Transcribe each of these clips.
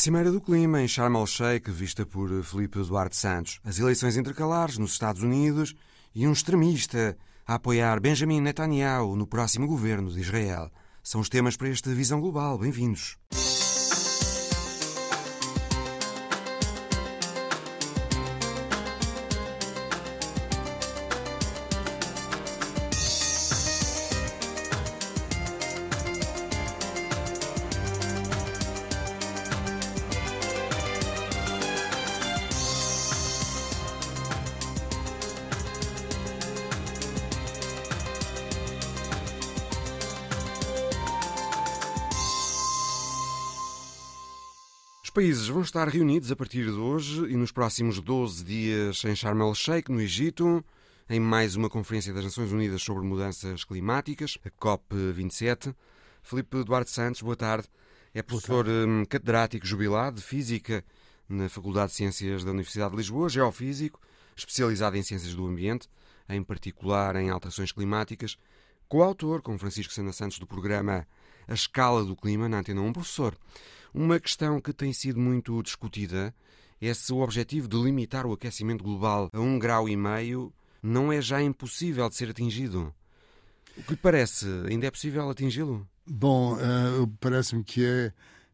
Cimeira do Clima, em Sharm el-Sheikh, vista por Felipe Duarte Santos. As eleições intercalares nos Estados Unidos e um extremista a apoiar Benjamin Netanyahu no próximo governo de Israel. São os temas para esta Visão Global. Bem-vindos. Estar reunidos a partir de hoje e nos próximos 12 dias em Sharm el-Sheikh, no Egito, em mais uma Conferência das Nações Unidas sobre Mudanças Climáticas, a COP27. Felipe Duarte Santos, boa tarde. É professor. Hum, catedrático jubilado de Física na Faculdade de Ciências da Universidade de Lisboa, geofísico, especializado em Ciências do Ambiente, em particular em alterações climáticas, coautor, com Francisco Sena Santos, do programa A Escala do Clima, na Antena 1. Professor, uma questão que tem sido muito discutida é se o objetivo de limitar o aquecimento global a um grau e meio não é já impossível de ser atingido. O que lhe parece? Ainda é possível atingi-lo? Bom, uh, parece-me que é,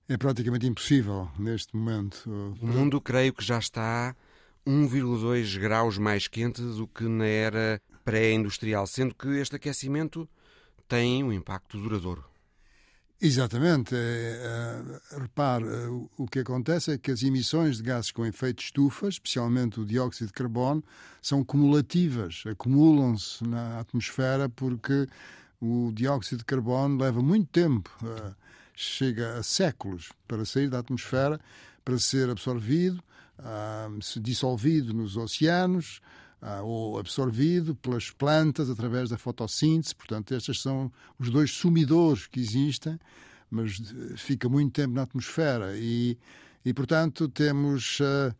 é praticamente impossível neste momento. O mundo, creio que já está 1,2 graus mais quente do que na era pré-industrial, sendo que este aquecimento tem um impacto duradouro. Exatamente. É, é, repare, é, o que acontece é que as emissões de gases com efeito estufa, especialmente o dióxido de carbono, são cumulativas, acumulam-se na atmosfera porque o dióxido de carbono leva muito tempo, chega a séculos para sair da atmosfera, para ser absorvido, se dissolvido nos oceanos, ah, ou absorvido pelas plantas através da fotossíntese. Portanto, estes são os dois sumidores que existem, mas eh, fica muito tempo na atmosfera e, e portanto, temos uh,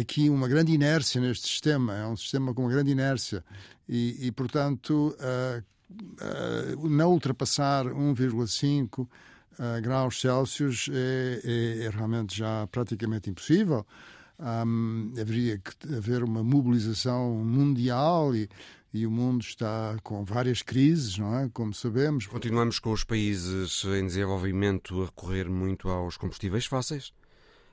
aqui uma grande inércia neste sistema. É um sistema com uma grande inércia e, e portanto, uh, uh, não ultrapassar 1,5 graus Celsius é, é, é realmente já praticamente impossível um, haveria que haver uma mobilização mundial e, e o mundo está com várias crises, não é? Como sabemos. Continuamos com os países em desenvolvimento a recorrer muito aos combustíveis fósseis,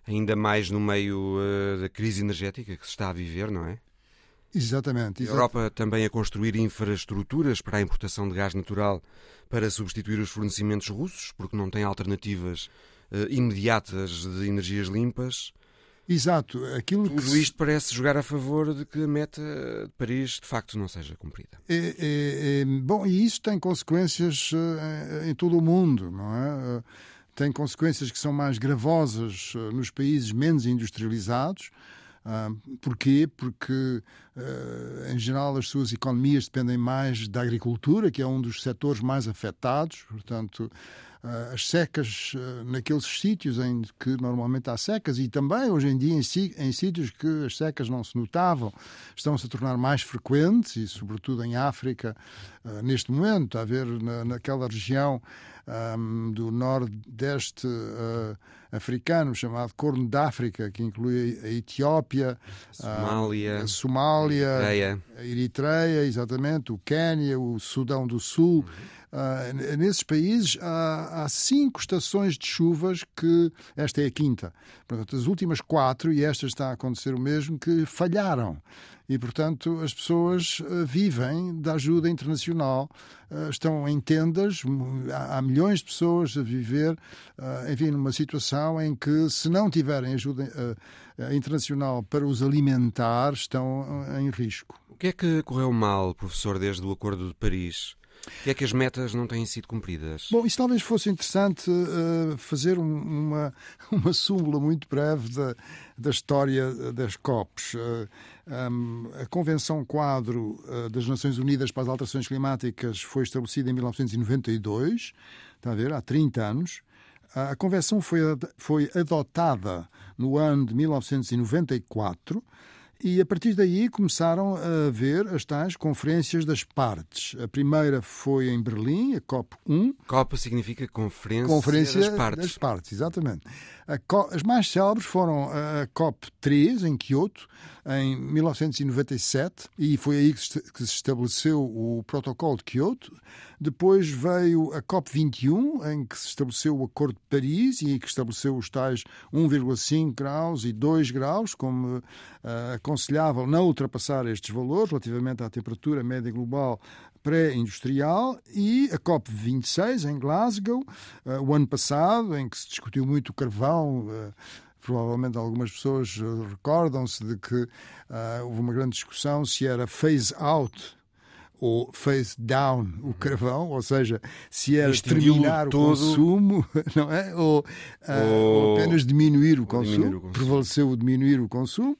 ainda mais no meio uh, da crise energética que se está a viver, não é? Exatamente. A Europa também a construir infraestruturas para a importação de gás natural para substituir os fornecimentos russos, porque não tem alternativas uh, imediatas de energias limpas. Exato. Aquilo Tudo que... isto parece jogar a favor de que a meta de Paris de facto não seja cumprida. É, é, é, bom, e isso tem consequências uh, em todo o mundo, não é? Uh, tem consequências que são mais gravosas nos países menos industrializados. Porquê? Porque, em geral, as suas economias dependem mais da agricultura, que é um dos setores mais afetados. Portanto, ah, as secas ah, naqueles sítios em que normalmente há secas e também hoje em dia em, em sítios que as secas não se notavam estão-se a tornar mais frequentes e sobretudo em África ah, neste momento, a ver na, naquela região um, do nordeste uh, africano chamado Corno de África, que inclui a Etiópia, Somália, a Somália, Eritreia. a Eritreia, exatamente, o Quênia, o Sudão do Sul. Uhum Uh, nesses países há, há, cinco estações de chuvas que esta é a quinta. Portanto, as últimas quatro, e esta está a acontecer o mesmo, que falharam. E, portanto, as pessoas uh, vivem da ajuda internacional, uh, estão em tendas, há, milhões de pessoas a viver, enfim, numa situação em que, se não tiverem ajuda internacional para os alimentar, estão em risco. O que é que correu mal, professor, desde o Acordo de Paris? Que é que as metas não têm sido cumpridas? Bom, isso talvez fosse interessante uh, fazer um, uma, uma súmula muito breve da, da história das COPs. Uh, eh, um, a Convenção Quadro uh, das Nações Unidas para as Alterações Climáticas foi estabelecida em 1992, está a ver, há 30 anos. A Convenção foi, foi adotada no ano de 1994 E a partir daí começaram a ver as tais conferências das partes. A primeira foi em Berlim, a COP1. COP significa Conferência, Conferência das Partes. Das partes, exatamente. As mais célebres foram a COP3, em Kyoto, em 1997, e foi aí que se estabeleceu o Protocolo de Kyoto. Depois veio a COP21, em que se estabeleceu o Acordo de Paris e que estabeleceu os tais 1,5 graus e 2 graus, como uh, aconselhável não ultrapassar estes valores relativamente à temperatura média global pré-industrial e a COP26 em Glasgow, uh, o ano passado, em que se discutiu muito o carvão. Uh, provavelmente algumas pessoas recordam-se de que uh, houve uma grande discussão se era phase out ou phase down o carvão, ou seja, se era terminar o consumo, não é? Ou, uh, ou apenas diminuir o consumo. Diminuir o consumo. Prevaleceu o diminuir o consumo.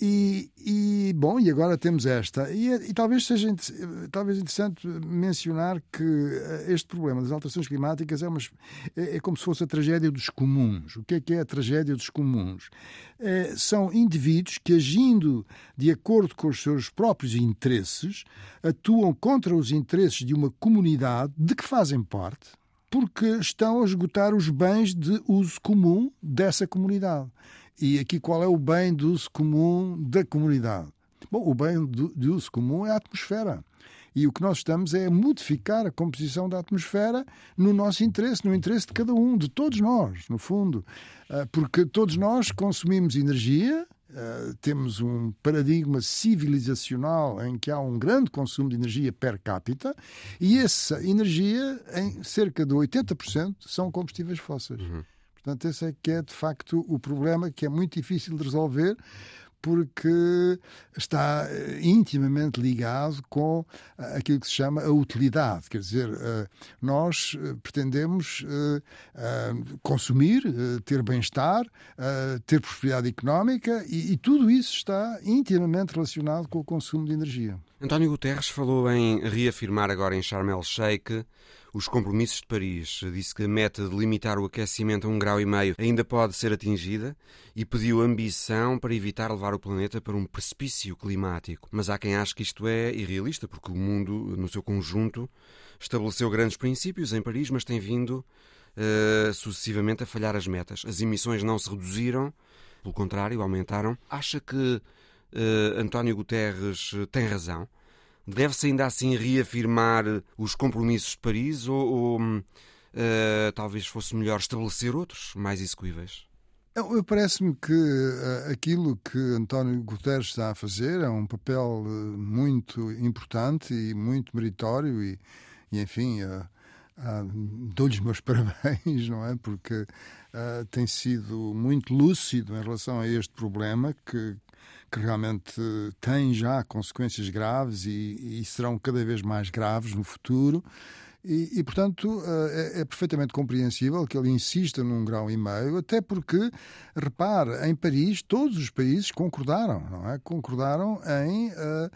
E, e, bom, e agora temos esta. E, e, talvez seja talvez interessante mencionar que eh, este problema das alterações climáticas é, uma, é, é como se fosse a tragédia dos comuns. O que é que é a tragédia dos comuns? É, são indivíduos que, agindo de acordo com os seus próprios interesses, atuam contra os interesses de uma comunidade de que fazem parte, porque estão a esgotar os bens de uso comum dessa comunidade. E aqui qual é o bem de uso comum da comunidade? Bom, o bem de uso comum é a atmosfera. E o que nós estamos é a modificar a composição da atmosfera no nosso interesse, no interesse de cada um, de todos nós, no fundo. Ah, porque todos nós consumimos energia, ah, temos um paradigma civilizacional em que há um grande consumo de energia per capita e essa energia, em cerca de 80%, são combustíveis fósseis. Uhum. Portanto, esse é que é de facto o problema que é muito difícil de resolver porque está eh, intimamente ligado com eh, aquilo que se chama a utilidade. Quer dizer, eh, nós pretendemos consumir, ter bem-estar, ter prosperidade económica e, tudo isso está intimamente relacionado com o consumo de energia. António Guterres falou em reafirmar agora em Sharm el-Sheikh os compromissos de Paris. Disse que a meta de limitar o aquecimento a um grau e meio ainda pode ser atingida e pediu ambição para evitar levar o planeta para um precipício climático. Mas há quem ache que isto é irrealista, porque o mundo, no seu conjunto, estabeleceu grandes princípios em Paris, mas tem vindo uh, sucessivamente a falhar as metas. As emissões não se reduziram, pelo contrário, aumentaram. Acha que uh, António Guterres tem razão? Deve-se ainda assim reafirmar os compromissos de Paris ou, ou uh, talvez fosse melhor estabelecer outros mais execuíveis? Parece-me que uh, aquilo que António Guterres está a fazer é um papel uh, muito importante e muito meritório e, e enfim, uh, dou-lhes meus parabéns, não é? Porque tem sido muito lúcido em relação a este problema que, que realmente têm já consequências graves e, e serão cada vez mais graves no futuro. E, e, portanto, eh, é, é, perfeitamente compreensível que ele insista num grau e meio, até porque, repare, em Paris todos os países concordaram, não é? Concordaram em. Uh,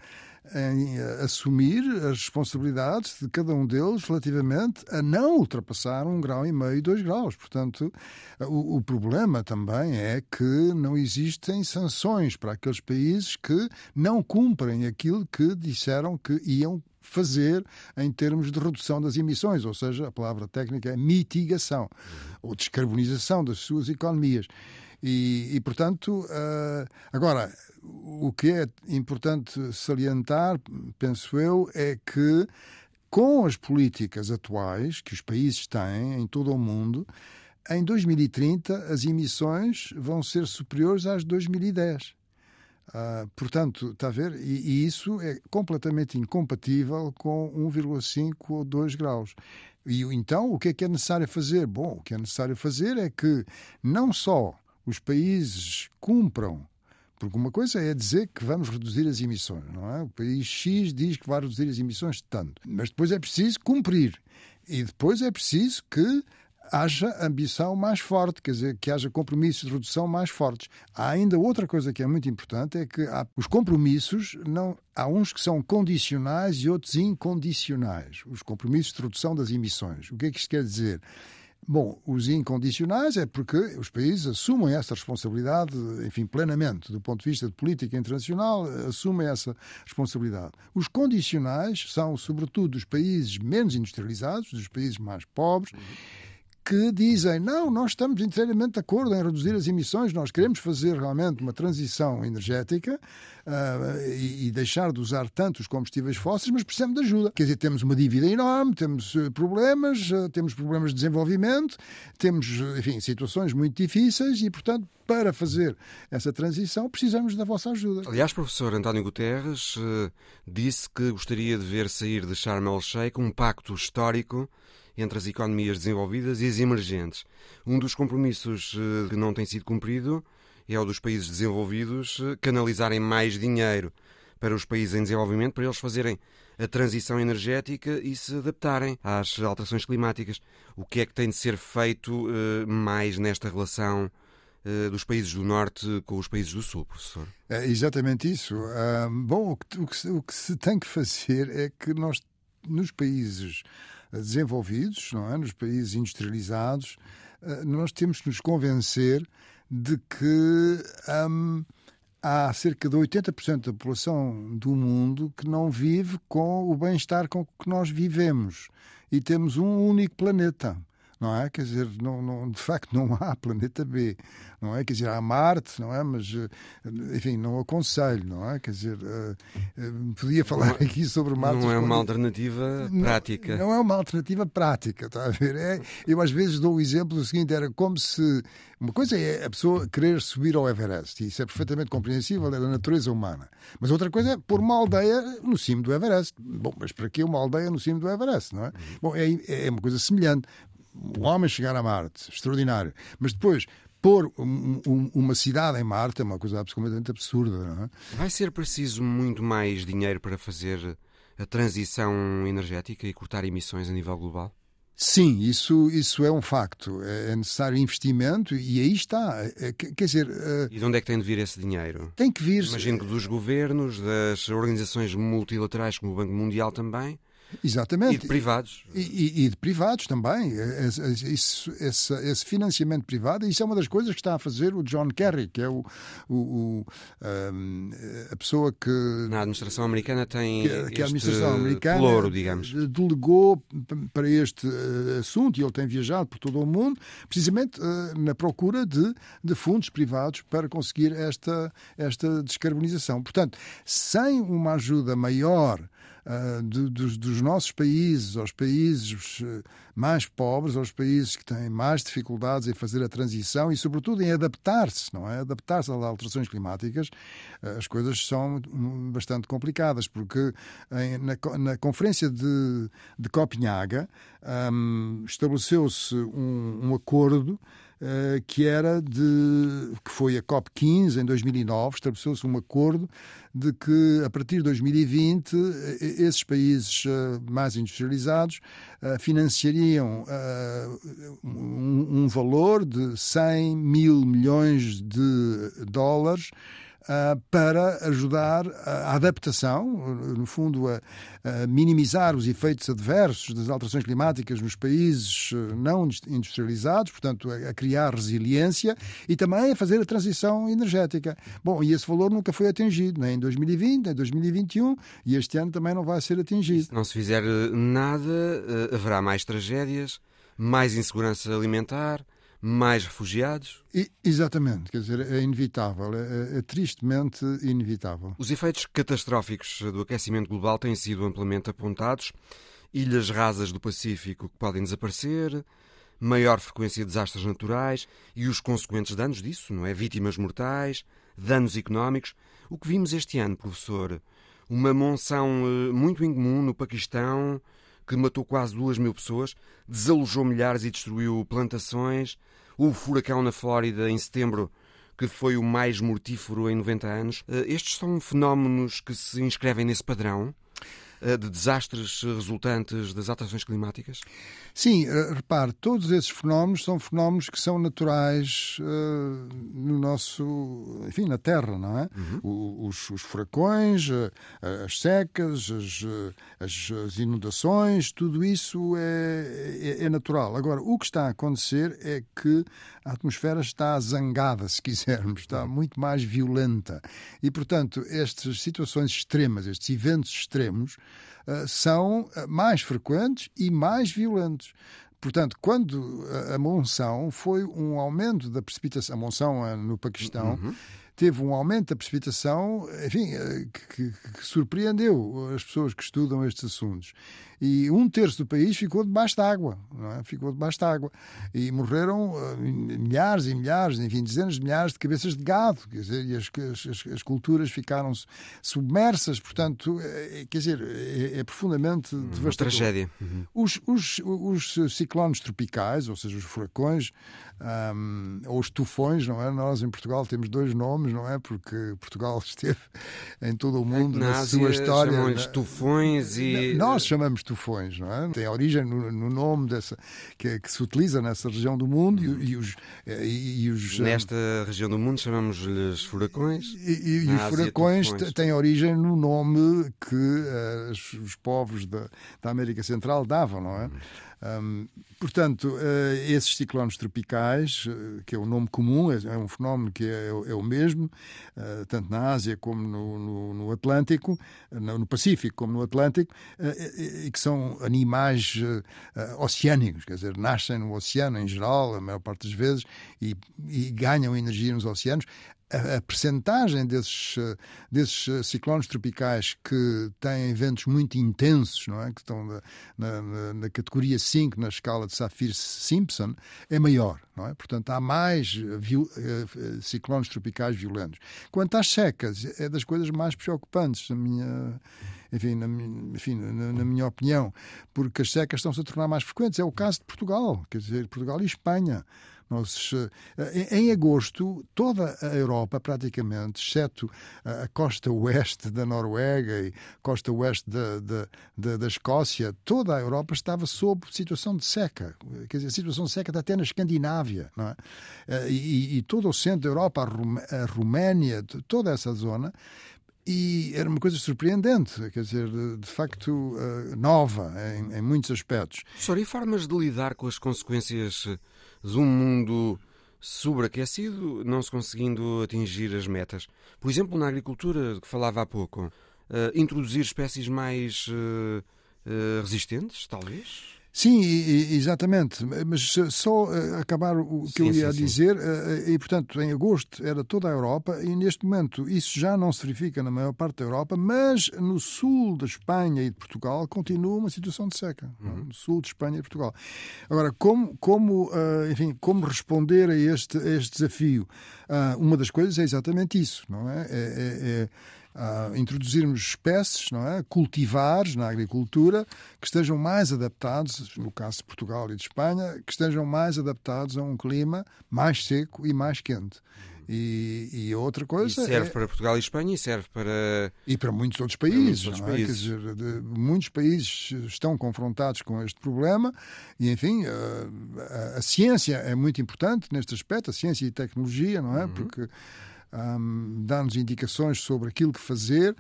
em assumir as responsabilidades de cada um deles relativamente a não ultrapassar um grau e meio, dois graus. Portanto, o, o problema também é que não existem sanções para aqueles países que não cumprem aquilo que disseram que iam fazer em termos de redução das emissões, ou seja, a palavra técnica é mitigação ou descarbonização das suas economias. E, e portanto, uh, agora, o que é importante salientar, penso eu, é que com as políticas atuais que os países têm em todo o mundo, em 2030 as emissões vão ser superiores às de 2010. Uh, portanto, está a ver? E, e, isso é completamente incompatível com 1,5 ou 2 graus. E então, o que é que é necessário fazer? Bom, o que é necessário fazer é que não só os países cumpram porque uma coisa é dizer que vamos reduzir as emissões, não é? O país X diz que vai reduzir as emissões de tanto, mas depois é preciso cumprir. E depois é preciso que haja ambição mais forte, quer dizer, que haja compromissos de redução mais fortes. Há ainda outra coisa que é muito importante, é que há, os compromissos, não, há uns que são condicionais e outros incondicionais. Os compromissos de redução das emissões. O que é que isto quer dizer? Bom, os incondicionais é porque os países assumem essa responsabilidade, enfim, plenamente, do ponto de vista de política internacional, assumem essa responsabilidade. Os condicionais são, sobretudo, dos países menos industrializados, dos países mais pobres. Uhum que dizem não, nós estamos inteiramente de acordo em reduzir as emissões, nós queremos fazer realmente uma transição energética uh, e, e, deixar de usar tantos combustíveis fósseis, mas precisamos de ajuda. Quer dizer, temos uma dívida enorme, temos eh, problemas, uh, temos problemas de desenvolvimento, temos, enfim, situações muito difíceis e, portanto, para fazer essa transição precisamos da vossa ajuda. Aliás, professor António Guterres uh, disse que gostaria de ver sair de Sharm el-Sheikh um pacto histórico entre as economias desenvolvidas e as emergentes. Um dos compromissos eh, que não tem sido cumprido é o dos países desenvolvidos eh, canalizarem mais dinheiro para os países em desenvolvimento, para eles fazerem a transição energética e se adaptarem às alterações climáticas. O que é que tem de ser feito uh, mais nesta relação dos países do Norte com os países do Sul, professor? É exatamente isso. Uh, bom, o, que, o que se tem que fazer é que nós, nos países desenvolvidos, não é? nos países industrializados, eh, nós temos que nos convencer de que hum, há cerca de 80% da população do mundo que não vive com o bem-estar com que nós vivemos. E temos um único planeta não é? Quer dizer, não, não, de facto não há planeta B, não é? Quer dizer, há Marte, não é? Mas, eh, enfim, não aconselho, não é? Quer dizer, uh, podia falar não, aqui sobre Marte. Não é uma alternativa prática. Não, não, é uma alternativa prática, está a ver? É, eu às vezes dou o exemplo do seguinte, era como se... Uma coisa é a pessoa querer subir ao Everest, e isso é perfeitamente compreensível, é da natureza humana. Mas outra coisa é pôr uma aldeia no cimo do Everest. Bom, mas para que uma aldeia no cimo do Everest, não é? Bom, é, é uma coisa semelhante o homem chegar a Marte, extraordinário. Mas depois, pôr um, um, uma cidade em Marte é uma coisa absolutamente absurda. É? Vai ser preciso muito mais dinheiro para fazer a transição energética e cortar emissões a nível global? Sim, isso, isso é um facto. É, é necessário investimento e aí está. É, quer dizer. Uh... E de onde é que tem de vir esse dinheiro? Tem que vir. Imagino que dos governos, das organizações multilaterais como o Banco Mundial também. Exatamente. E de privados. E, e, e de privados também. Esse, esse, esse, financiamento privado, isso é uma das coisas que está a fazer o John Kerry, que é o, o, o um, a pessoa que. Na administração americana tem. Que, que a administração americana louro, digamos. delegou para este eh, assunto e ele tem viajado por todo o mundo, precisamente uh, na procura de, de fundos privados para conseguir esta, esta descarbonização. Portanto, sem uma ajuda maior uh, de, dos, dos, nossos países, aos países uh, mais pobres, aos países que têm mais dificuldades em fazer a transição e, sobretudo, em adaptar-se, não é? Adaptar-se às alterações climáticas, uh, as coisas são bastante complicadas, porque em, na, na, conferência de, de Copenhaga um, estabeleceu-se um, um acordo eh, que era de que foi a COP 15 em 2009 estabeleceu-se um acordo de que a partir de 2020 eh, esses países eh, mais industrializados financiariam um valor de 100 mil milhões de dólares para ajudar a adaptação, no fundo, a, minimizar os efeitos adversos das alterações climáticas nos países uh, não industrializados, portanto, a, criar resiliência e também a fazer a transição energética. Bom, e esse valor nunca foi atingido, nem em 2020, nem em 2021, e este ano também não vai ser atingido. Se não se fizer eh, nada, eh, haverá mais tragédias, mais insegurança alimentar mais refugiados? E, exatamente, quer dizer, é inevitável, é, é, é, tristemente inevitável. Os efeitos catastróficos do aquecimento global têm sido amplamente apontados. Ilhas rasas do Pacífico que podem desaparecer, maior frequência de desastres naturais e os consequentes danos disso, não é? Vítimas mortais, danos económicos. O que vimos este ano, professor? Uma monção eh, muito incomum no Paquistão, que matou quase duas mil pessoas, desalojou milhares e destruiu plantações, o furacão na Flórida em setembro, que foi o mais mortífero em 90 anos. Eh, estes são fenómenos que se inscrevem nesse padrão? Uh, de desastres resultantes das alterações climáticas? Sim, uh, repare, todos esses fenómenos são fenómenos que são naturais uh, no nosso, enfim, na Terra, não é? Uhum. Os, os, furacões, as secas, as, as, inundações, tudo isso é, é, é natural. Agora, o que está a acontecer é que a atmosfera está zangada, se quisermos, está muito mais violenta. E, portanto, estas situações extremas, estes eventos extremos, são eh, mais frequentes e mais violentos. Portanto, quando a monção foi um aumento da precipitação, a monção eh, no Paquistão, uhum teve um aumento da precipitação, enfim, que, que, que, surpreendeu as pessoas que estudam estes assuntos e um terço do país ficou debaixo d'água, é? ficou debaixo d'água. E morreram uh, milhares e milhares, enfim, dezenas de milhares de cabeças de gado, quer dizer, e as, as, as culturas ficaram submersas, portanto, é, quer dizer, é, é profundamente Uma devastador. tragédia. Uhum. Os, os, os ciclones tropicais, ou seja, os furacões, um, ou os tufões, não é? Nós em Portugal temos dois nomes, não é? Porque Portugal esteve em todo o mundo na, na sua história. Chamam-lhes tufões e. Nós chamamos tufões, não é? Tem origem no, no nome dessa, que, que, se utiliza nessa região do mundo e, e os, e, e os. Nesta região do mundo chamamos-lhes furacões. E, os furacões têm origem no nome que uh, os povos da, da América Central davam, não é? Hum. Portanto, uh, esses ciclones tropicais, uh, que é o nome comum, é, é, um fenómeno que é, é o mesmo, uh, tanto na Ásia como no, no, no Atlântico, no, Pacífico como no Atlântico, e que são animais oceânicos, quer dizer, nascem no oceano em geral, a maior parte das vezes, e, e ganham energia nos oceanos a, a percentagem desses, desses ciclones tropicais que têm ventos muito intensos, não é? que estão na, na, na categoria 5 na escala de Saffir-Simpson, é maior. Não é? Portanto, há mais viol, eh, ciclones tropicais violentos. Quanto às secas, é das coisas mais preocupantes, na minha, enfim, na, enfim, na, na minha opinião, porque as secas estão-se a tornar mais frequentes. É o caso de Portugal, quer dizer, Portugal e Espanha. Nós, eh, em agosto, toda a Europa, praticamente, exceto a costa oeste da Noruega e costa oeste da, da, da, da Escócia, toda a Europa estava sob situação de seca. Quer dizer, a situação de seca está até na Escandinávia. Não é? Eh, e, e todo o centro da Europa, a, Roménia, toda essa zona, e era uma coisa surpreendente, quer dizer, de, facto uh, nova em, em, muitos aspectos. Professor, e formas de lidar com as consequências de um mundo sobreaquecido, não se conseguindo atingir as metas. Por exemplo, na agricultura, que falava há pouco, uh, introduzir espécies mais uh, uh, resistentes, talvez? Sim, exatamente. Mas só eh, acabar o que sim, eu ia sim, dizer, sim. Eh, e portanto, em agosto era toda a Europa, e neste momento isso já não se verifica na maior parte da Europa, mas no sul da Espanha e de Portugal continua uma situação de seca. Uhum. No sul de Espanha e de Portugal. Agora, como, como, eh, enfim, como responder a este, a este desafio? Ah, uma das coisas é exatamente isso, não é? é, é, é a introduzirmos espécies, não é? cultivares na agricultura que estejam mais adaptados, no caso de Portugal e de Espanha, que estejam mais adaptados a um clima mais seco e mais quente. E, e outra coisa. E serve é... para Portugal e Espanha e serve para. E para muitos outros países. Muitos, outros é? países. Dizer, de, muitos países estão confrontados com este problema e, enfim, a, a, a, ciência é muito importante neste aspecto, a ciência e tecnologia, não é? Uhum. Porque um, dá-nos indicações sobre aquilo que fazer.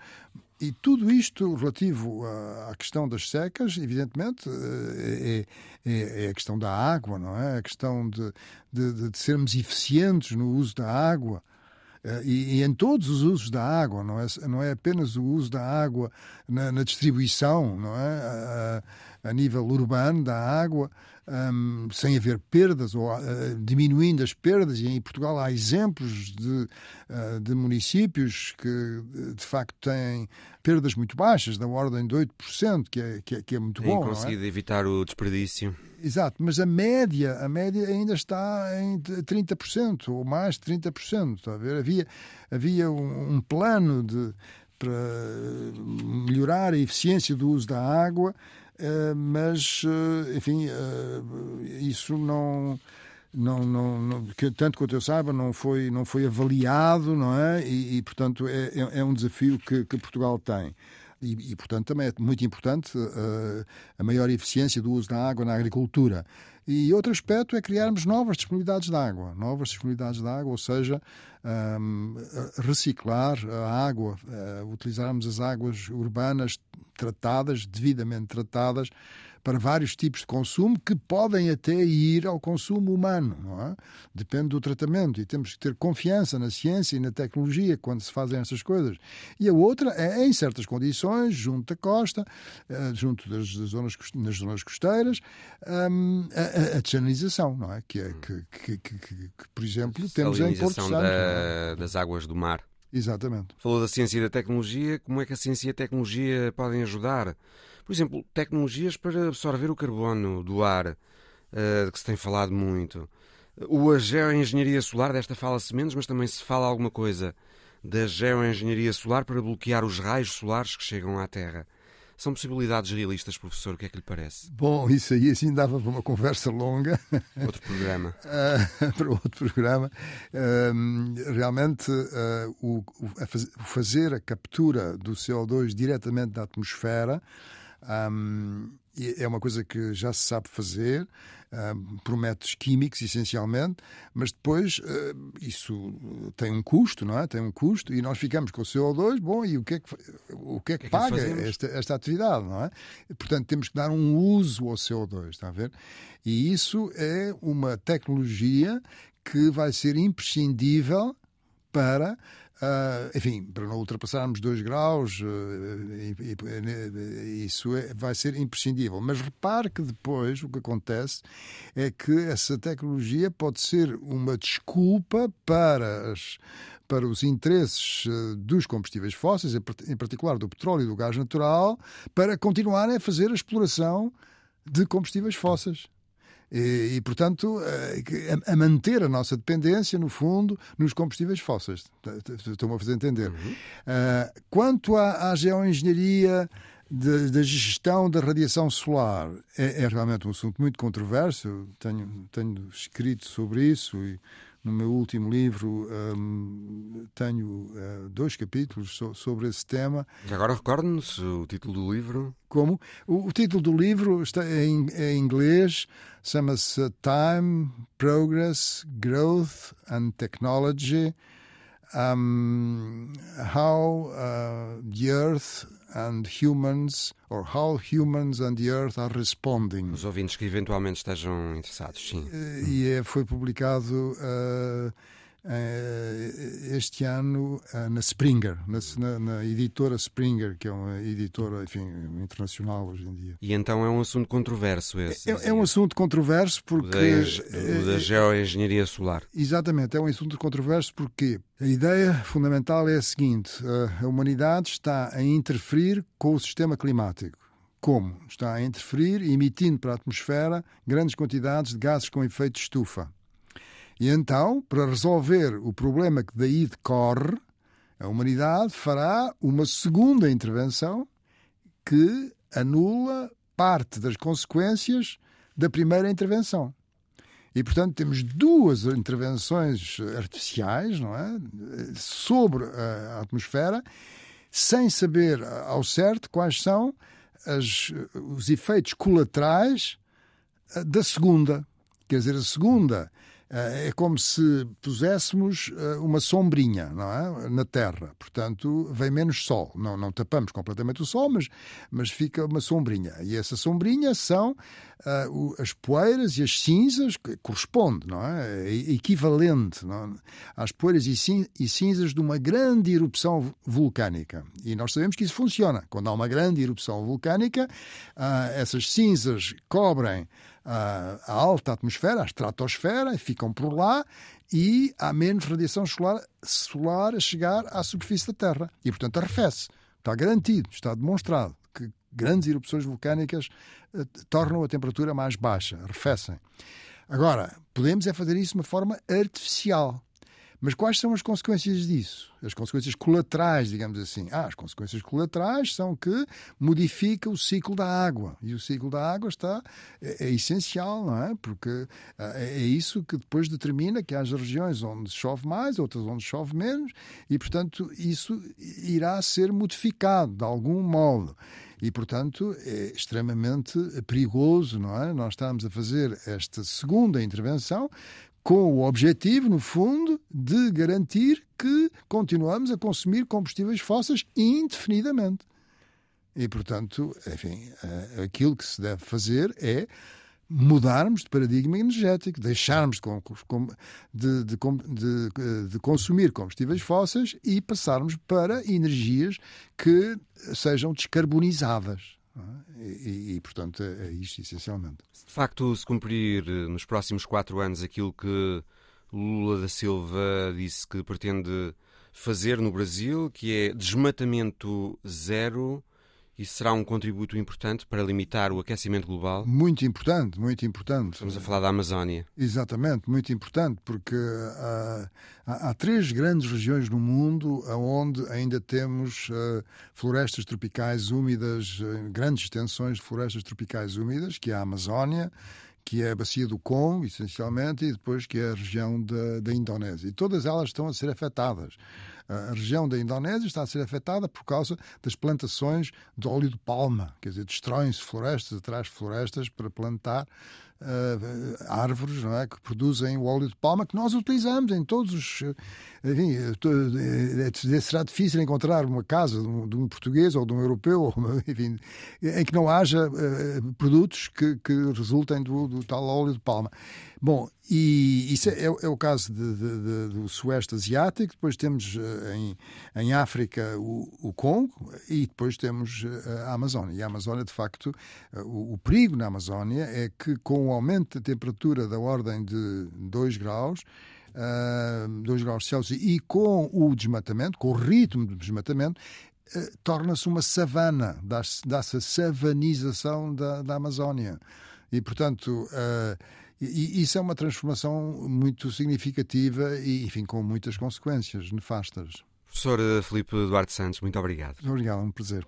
E tudo isto relativo à questão das secas, evidentemente, eh, é, é, é, a questão da água, não é? A questão de, de, de sermos eficientes no uso da água. Eh, e, e, em todos os usos da água, não é, não é apenas o uso da água na, na distribuição, não é? A, a nível urbano da água, um, sem haver perdas ou uh, diminuindo as perdas, e em Portugal há exemplos de, uh, de municípios que de facto têm perdas muito baixas, da ordem de 8%, que é, que é, que é muito Tem bom. Tem conseguido é? evitar o desperdício. Exato, mas a média, a média ainda está em 30% ou mais de 30%. Está a ver? Havia, havia um, um plano de, para melhorar a eficiência do uso da água eh, mas, eh, enfim, eh, isso não. Não, não, não, tanto quanto eu saiba, não foi, não foi avaliado, não é? E, e portanto, é, é, é um desafio que, que Portugal tem. E, e, portanto, também é muito importante uh, a maior eficiência do uso da água na agricultura. E outro aspecto é criarmos novas disponibilidades de água, novas disponibilidades de água, ou seja, um, reciclar a água, uh, utilizarmos as águas urbanas tratadas, devidamente tratadas, para vários tipos de consumo que podem até ir ao consumo humano, não é? Depende do tratamento e temos que ter confiança na ciência e na tecnologia quando se fazem essas coisas. E a outra é, em certas condições, junto da costa, eh, junto das, zonas, nas zonas costeiras, hum, a, a, desalinização, não é? Que, é que, que, que, que por exemplo, temos em Porto Santo. Da, é? das águas do mar. Exatamente. Falou da ciência e da tecnologia. Como é que a ciência e a tecnologia podem ajudar por exemplo, tecnologias para absorver o carbono do ar, uh, de que se tem falado muito. O a geoengenharia solar, desta fala-se menos, mas também se fala alguma coisa da geoengenharia solar para bloquear os raios solares que chegam à Terra. São possibilidades realistas, professor? O que é que lhe parece? Bom, isso aí assim dava para uma conversa longa. Outro programa. uh, para outro programa. Uh, realmente, uh, o, o, fazer a captura do CO2 diretamente da atmosfera um, é uma coisa que já se sabe fazer um, por métodos químicos, essencialmente, mas depois uh, isso tem um custo, não é? Tem um custo e nós ficamos com o CO2, bom, e o que é que, o que, é que, que paga é que esta, esta atividade, não é? Portanto, temos que dar um uso ao CO2, está a ver? E isso é uma tecnologia que vai ser imprescindível para Uh, enfim, para não ultrapassarmos 2 graus, uh, isso é, vai ser imprescindível. Mas repare que depois o que acontece é que essa tecnologia pode ser uma desculpa para as, para os interesses dos combustíveis fósseis, em particular do petróleo e do gás natural, para continuarem a fazer a exploração de combustíveis fósseis. E, e, portanto, eh, a, a, manter a nossa dependência, no fundo, nos combustíveis fósseis. Estou-me a fazer entender. Uhum. Uh, quanto à, à geoengenharia da gestão da radiação solar, é, é, realmente um assunto muito controverso. Tenho, tenho escrito sobre isso e no meu último livro um, tenho uh, dois capítulos so sobre esse tema. E agora recorde-nos o título do livro. Como? O, o título do livro está em, em inglês, chama-se Time, Progress, Growth and Technology. Um, how uh, the Earth and humans, or how humans and the earth are responding. Os ouvintes que eventualmente estejam interessados, sim. Eh, e é, foi publicado uh, este ano na Springer, na, na, editora Springer, que é uma editora enfim, internacional hoje em dia. E então é um assunto controverso esse? É, é um assunto controverso porque. O da, da geoengenharia solar. Exatamente, é um assunto controverso porque a ideia fundamental é a seguinte: a humanidade está a interferir com o sistema climático. Como? Está a interferir emitindo para a atmosfera grandes quantidades de gases com efeito de estufa. E então, para resolver o problema que daí decorre, a humanidade fará uma segunda intervenção que anula parte das consequências da primeira intervenção. E, portanto, temos duas intervenções artificiais não é? sobre a atmosfera, sem saber ao certo quais são as, os efeitos colaterais eh, da segunda. Quer dizer, a segunda é como se puséssemos eh, uma sombrinha não é? na Terra. Portanto, vem menos sol. Não, não tapamos completamente o sol, mas, mas fica uma sombrinha. E essa sombrinha são uh, as poeiras e as cinzas, que corresponde, não é? é equivalente não é? às poeiras e, cinzas de uma grande erupção vulcânica. E nós sabemos que isso funciona. Quando há uma grande erupção vulcânica, uh, essas cinzas cobrem a alta atmosfera, a estratosfera, ficam por lá e há menos radiação solar, solar a chegar à superfície da Terra. E, portanto, arrefece. Está garantido, está demonstrado que grandes erupções vulcânicas uh, tornam a temperatura mais baixa, arrefecem. Agora, podemos é fazer isso de uma forma artificial. Mas quais são as consequências disso? As consequências colaterais, digamos assim. Ah, as consequências colaterais são que modifica o ciclo da água. E o ciclo da água está é, é essencial, não é? Porque ah, é, é isso que depois determina que haja regiões onde chove mais, outras onde chove menos, e, portanto, isso irá ser modificado de algum modo. E, portanto, é extremamente perigoso, não é? Nós estamos a fazer esta segunda intervenção com o objetivo, no fundo, de garantir que continuamos a consumir combustíveis fósseis indefinidamente. E, portanto, enfim, eh, aquilo que se deve fazer é mudarmos de paradigma energético, deixarmos de, de, de, de, consumir combustíveis fósseis e passarmos para energias que sejam descarbonizadas. E, e, portanto, é, é isto essencialmente. De facto, se cumprir eh, nos próximos quatro anos aquilo que Lula da Silva disse que pretende fazer no Brasil, que é desmatamento zero isso será um contributo importante para limitar o aquecimento global? Muito importante, muito importante. Estamos a falar da Amazónia. Exatamente, muito importante, porque uh, há, há, três grandes regiões no mundo onde ainda temos uh, florestas tropicais úmidas, uh, grandes extensões de florestas tropicais úmidas, que é a Amazónia, que é a bacia do Congo, essencialmente, e depois que é a região da, da Indonésia. E todas elas estão a ser afetadas. A região da Indonésia está a ser afetada por causa das plantações de óleo de palma, quer dizer, destroem-se florestas atrás florestas para plantar uh, árvores não é, que produzem o óleo de palma que nós utilizamos em todos os. Enfim, é, será difícil encontrar uma casa de um, de um português ou de um europeu, enfim, em que não haja uh, produtos que, que resultem do, do tal óleo de palma. Bom, e isso é, é o caso de, de, de, do Sueste Asiático, depois temos em, em África o, o, Congo e depois temos a Amazónia. E a Amazónia, de facto, o, o perigo na Amazónia é que com o aumento da temperatura da ordem de 2 graus, uh, 2 graus Celsius, e com o desmatamento, com o ritmo do desmatamento, torna-se uma savana, dá-se a savanização da, da Amazónia. E, portanto, uh, e, isso é uma transformação muito significativa e, enfim, com muitas consequências nefastas. Professor Felipe Duarte Santos, muito obrigado. Obrigado, é um prazer.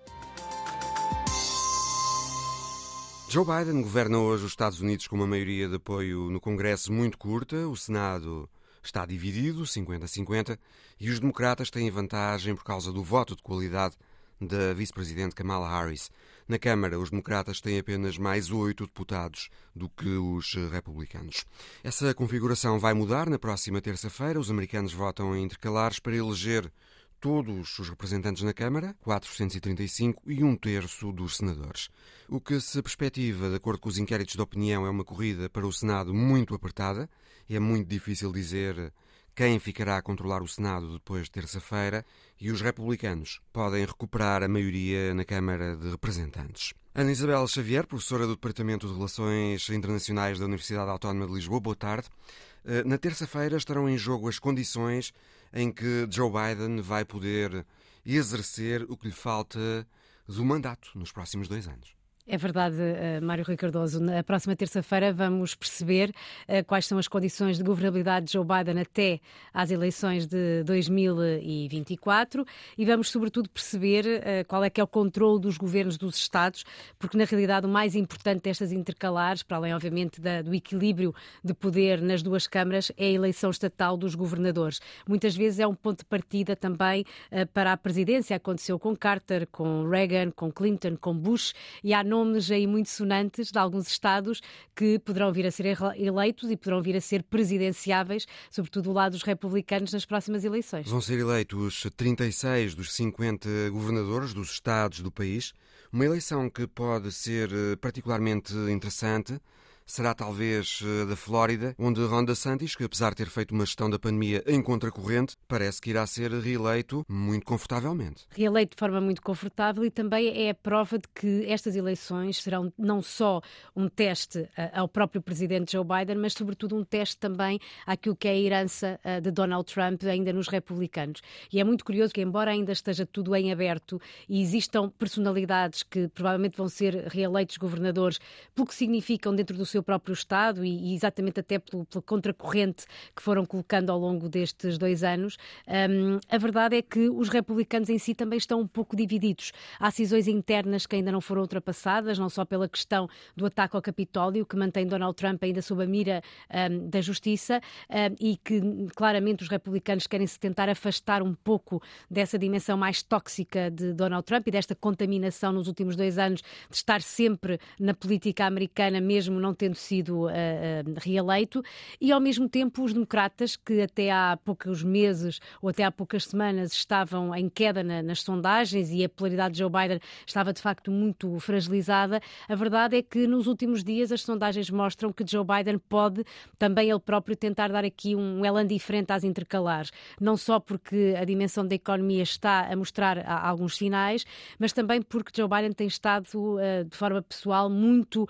Joe Biden governa hoje os Estados Unidos com uma maioria de apoio no Congresso muito curta, o Senado está dividido, 50-50, e os democratas têm vantagem por causa do voto de qualidade da vice-presidente Kamala Harris. Na Câmara, os democratas têm apenas mais oito deputados do que os republicanos. Essa configuração vai mudar na próxima terça-feira. Os americanos votam em intercalares para eleger todos os representantes na Câmara, 435, e um terço dos senadores. O que se perspectiva, de acordo com os inquéritos de opinião, é uma corrida para o Senado muito apertada. É muito difícil dizer quem ficará a controlar o Senado depois de terça-feira e os republicanos podem recuperar a maioria na Câmara de Representantes. Ana Isabel Xavier, professora do Departamento de Relações Internacionais da Universidade Autónoma de Lisboa, boa tarde. Eh, na terça-feira estarão em jogo as condições em que Joe Biden vai poder exercer o que lhe falta do mandato nos próximos dois anos. É verdade, uh, Mário Rui Cardoso. Na próxima terça-feira vamos perceber uh, quais são as condições de governabilidade de Joe Biden até às eleições de 2024 e vamos, sobretudo, perceber uh, qual é que é o controle dos governos dos Estados, porque, na realidade, o mais importante destas intercalares, para além, obviamente, do equilíbrio de poder nas duas câmaras, é a eleição estatal dos governadores. Muitas vezes é um ponto de partida também para a presidência. Aconteceu com Carter, com Reagan, com Clinton, com Bush e há nomes aí muito sonantes de alguns Estados que poderão vir a ser eleitos e poderão vir a ser presidenciáveis, sobretudo do lado dos republicanos, nas próximas eleições. Vão ser eleitos 36 dos 50 governadores dos Estados do país. Uma eleição que pode ser eh, particularmente interessante será talvez eh, da Flórida, onde Ron DeSantis, que apesar de ter feito uma gestão da pandemia em contracorrente, parece que irá ser reeleito muito confortavelmente. Reeleito de forma muito confortável e também é a prova de que estas eleições serão não só um teste eh, ao próprio presidente Joe Biden, mas sobretudo um teste também àquilo que é a herança eh, de Donald Trump ainda nos republicanos. E é muito curioso que, embora ainda esteja tudo em aberto e existam personalidades que provavelmente vão ser reeleitos governadores, pelo que significam dentro do seu próprio Estado e, e exatamente até pelo, pela contracorrente que foram colocando ao longo destes dois anos, um, a verdade é que os republicanos em si também estão um pouco divididos. Há cisões internas que ainda não foram ultrapassadas, não só pela questão do ataque ao Capitólio, que mantém Donald Trump ainda sob a mira um, da justiça um, e que claramente os republicanos querem se tentar afastar um pouco dessa dimensão mais tóxica de Donald Trump e desta contaminação nos últimos dois anos de estar sempre na política americana, mesmo não tendo sido uh, uh, reeleito, e ao mesmo tempo os democratas, que até há poucos meses ou até há poucas semanas estavam em queda na, nas sondagens e a popularidade de Joe Biden estava de facto muito fragilizada, a verdade é que nos últimos dias as sondagens mostram que Joe Biden pode também ele próprio tentar dar aqui um elan diferente às intercalares, não só porque a dimensão da economia está a mostrar alguns sinais, mas também porque Joe Biden tem estado uh, de forma pessoal muito uh,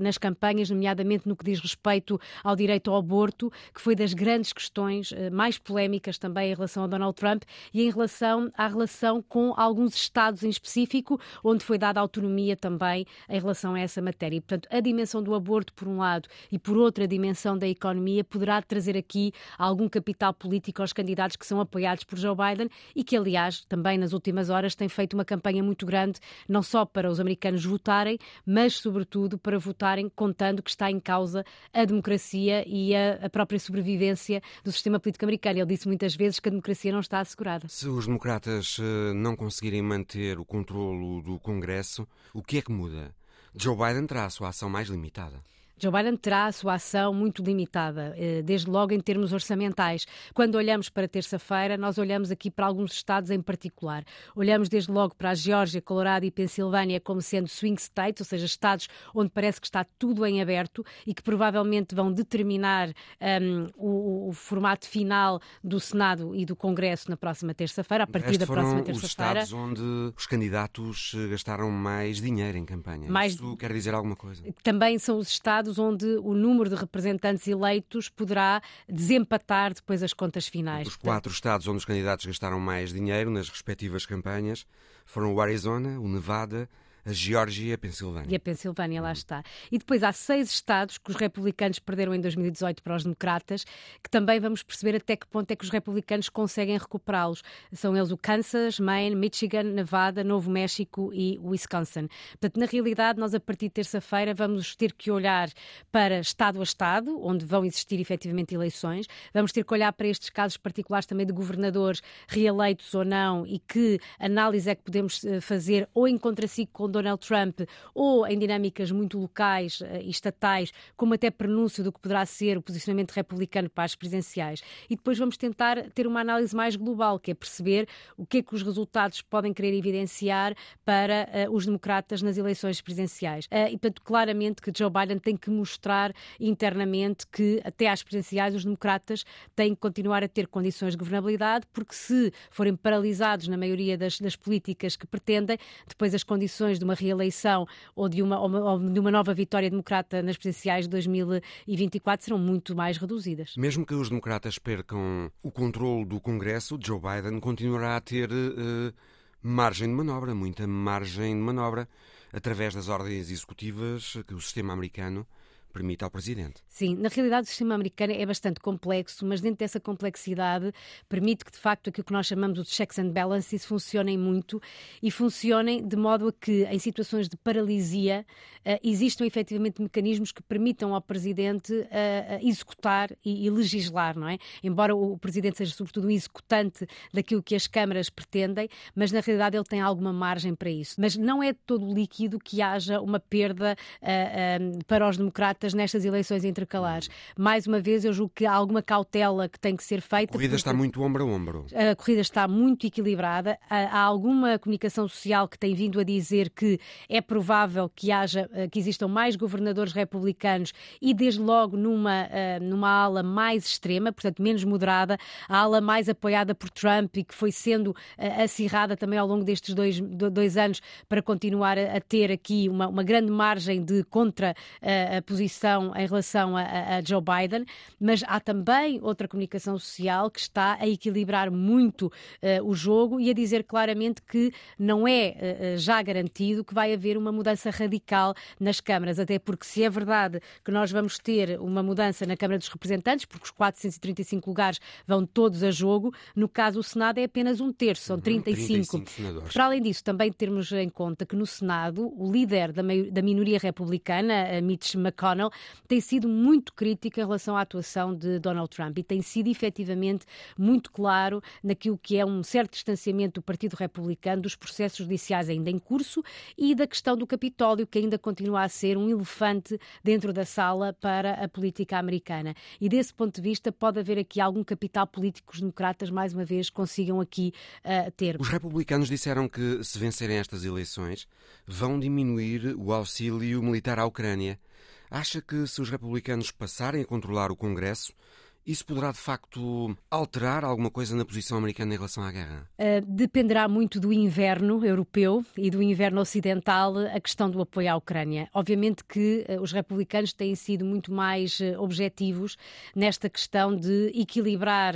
nas campanhas, nomeadamente no que diz respeito ao direito ao aborto, que foi das grandes questões uh, mais polémicas também em relação a Donald Trump e em relação à relação com alguns estados em específico, onde foi dada autonomia também em relação a essa matéria. E, portanto, a dimensão do aborto, por um lado, e por outra, a dimensão da economia, poderá trazer aqui algum capital político aos candidatos que são apoiados por Joe Biden e que, aliás, também nas últimas horas tem feito uma campanha muito grande, não só para os americanos votarem, mas, sobretudo, para votarem contando que está em causa a democracia e a, a própria sobrevivência do sistema político americano. Ele disse muitas vezes que a democracia não está assegurada. Se os democratas eh, não conseguirem manter o controlo do Congresso, o que é que muda? Joe Biden terá a sua ação mais limitada. Joe Biden terá a sua ação muito limitada, eh, desde logo em termos orçamentais. Quando olhamos para terça-feira, nós olhamos aqui para alguns estados em particular. Olhamos desde logo para a Geórgia, Colorado e Pensilvânia como sendo swing states, ou seja, estados onde parece que está tudo em aberto e que provavelmente vão determinar um, o, o, formato final do Senado e do Congresso na próxima terça-feira, a partir da próxima terça-feira. Os estados onde os candidatos eh, gastaram mais dinheiro em campanha. Mais... Isso quer dizer alguma coisa? Também são os estados estados onde o número de representantes eleitos poderá desempatar depois as contas finais. Os quatro estados onde os candidatos gastaram mais dinheiro nas respectivas campanhas foram o Arizona, o Nevada, a Geórgia e a Pensilvânia. E a Pensilvânia, lá está. E depois há seis estados que os republicanos perderam em 2018 para os democratas, que também vamos perceber até que ponto é que os republicanos conseguem recuperá-los. São eles o Kansas, Maine, Michigan, Nevada, Novo México e Wisconsin. Portanto, na realidade, nós a partir de terça-feira vamos ter que olhar para estado a estado, onde vão existir efetivamente eleições. Vamos ter que olhar para estes casos particulares também de governadores reeleitos ou não e que análise é que podemos eh, fazer ou em contraciclo com Donald Trump ou em dinâmicas muito locais eh, e estatais, como até prenúncio do que poderá ser o posicionamento republicano para as presidenciais. E depois vamos tentar ter uma análise mais global, que é perceber o que é que os resultados podem querer evidenciar para uh, os democratas nas eleições presidenciais. Uh, e, portanto, claramente que Joe Biden tem que mostrar internamente que até às presidenciais os democratas têm que continuar a ter condições de governabilidade, porque se forem paralisados na maioria das, das políticas que pretendem, depois as condições de uma reeleição ou de uma, ou de uma nova vitória democrata nas presidenciais de 2024 serão muito mais reduzidas. Mesmo que os democratas percam o controle do Congresso, Joe Biden continuará a ter uh, margem de manobra, muita margem de manobra, através das ordens executivas que o sistema americano permite ao Presidente. Sim, na realidade o sistema americano é bastante complexo, mas dentro dessa complexidade permite que, de facto, aquilo que nós chamamos de checks and balances funcionem muito e funcionem de modo a que, em situações de paralisia, uh, existam efetivamente mecanismos que permitam ao Presidente uh, executar e, legislar, não é? Embora o, Presidente seja, sobretudo, um executante daquilo que as câmaras pretendem, mas na realidade ele tem alguma margem para isso. Mas não é todo líquido que haja uma perda para os democratas nestas eleições intercalares. Mais uma vez, eu julgo que há alguma cautela que tem que ser feita. A corrida está muito ombro a ombro. A corrida está muito equilibrada. Há alguma comunicação social que tem vindo a dizer que é provável que haja, eh, que existam mais governadores republicanos e, desde logo, numa, eh, numa ala mais extrema, portanto, menos moderada, a ala mais apoiada por Trump e que foi sendo eh, acirrada também ao longo destes dois, dois anos para continuar a ter aqui uma, uma grande margem de contra a posição em relação a, a, Joe Biden, mas há também outra comunicação social que está a equilibrar muito uh, o jogo e a dizer claramente que não é uh, já garantido que vai haver uma mudança radical nas câmaras, até porque se é verdade que nós vamos ter uma mudança na Câmara dos Representantes, porque os 435 lugares vão todos a jogo, no caso o Senado é apenas um terço, são 35. Uhum, 35 Para além disso, também termos em conta que no Senado o líder da, da minoria republicana, Mitch McConnell, tem sido muito crítico em relação à atuação de Donald Trump e tem sido efetivamente muito claro naquilo que é um certo distanciamento do Partido Republicano dos processos judiciais ainda em curso e da questão do Capitólio, que ainda continua a ser um elefante dentro da sala para a política americana. E desse ponto de vista, pode haver aqui algum capital político que os democratas, mais uma vez, consigam aqui uh, ter. Os republicanos disseram que, se vencerem estas eleições, vão diminuir o auxílio militar à Ucrânia. Acha que, se os republicanos passarem a controlar o Congresso, isso poderá, de facto, alterar alguma coisa na posição americana em relação à guerra? Uh, dependerá muito do inverno europeu e do inverno ocidental a questão do apoio à Ucrânia. Obviamente que uh, os republicanos têm sido muito mais uh, objetivos nesta questão de equilibrar